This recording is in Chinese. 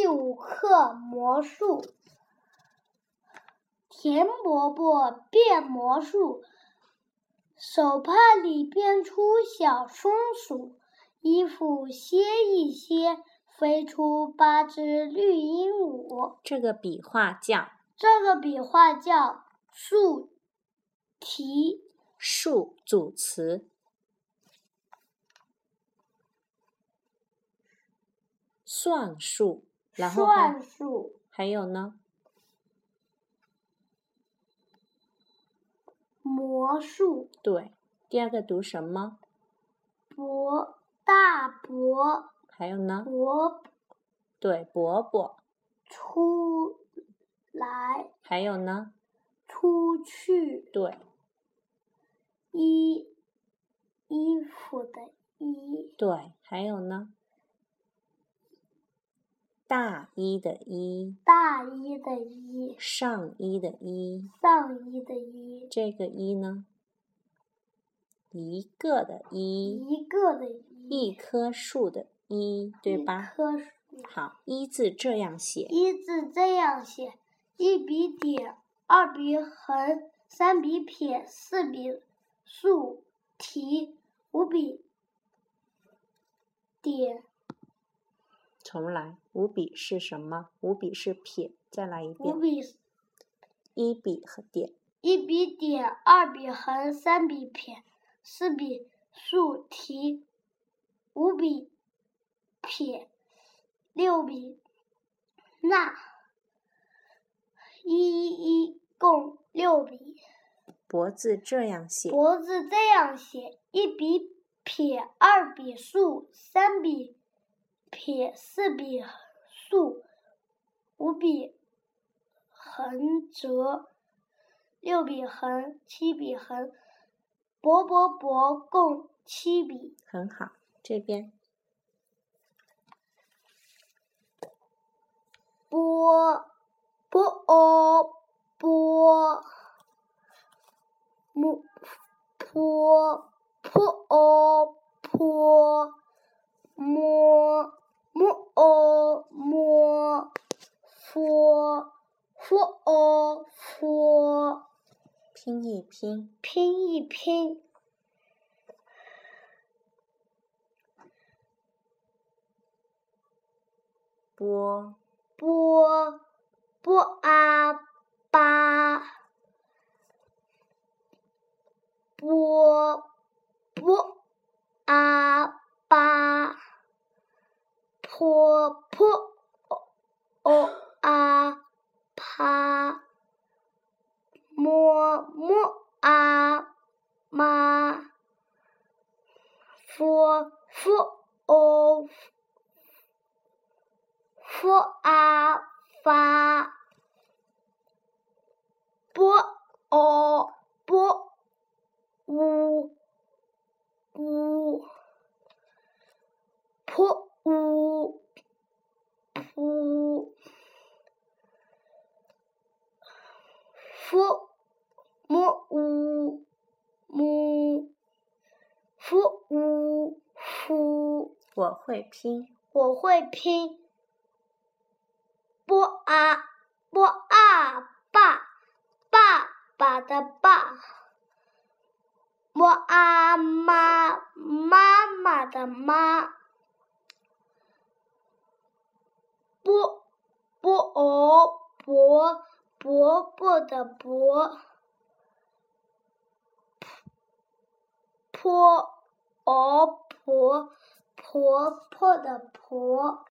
第五课魔术。田伯伯变魔术，手帕里变出小松鼠，衣服歇一歇，飞出八只绿鹦鹉。这个笔画叫这个笔画叫竖提。竖组词，算术，然后算术。还有呢？魔术。对，第二个读什么？伯大伯还有呢？伯对，伯伯。出来还有呢？出去对衣衣服的衣对，还有呢？大衣的衣，大衣的衣上衣的衣，上衣的衣这个衣呢？一个的一，一个的一。棵树的一，对一吧？棵树。好，一字这样写，一字这样写：一笔点，二笔横，三笔撇，四笔竖提，五笔点，重来。五笔是什么？五笔是撇，再来一遍。五笔一笔和点，一笔点，二笔横，三笔撇，四笔竖提，五笔撇，六笔捺，一一一共六笔。脖子这样写，脖子这样写：一笔撇，二笔竖，三笔撇，四笔竖，五笔横折，六笔横，七笔横，薄薄薄共七笔。很好。这边波波哦波木坡坡哦坡摸摸哦摸佛佛哦佛拼一拼，拼一拼。波波波啊巴波波啊巴坡坡哦啊啪摸摸啊妈佛佛哦佛啊发，波哦波呜呜，坡呜噗，佛摸呜木，佛呜夫。我会拼，我会拼。波啊波啊爸，爸爸的爸。摩啊妈，妈妈的妈。波波哦伯，伯的伯。坡哦婆，婆婆的婆。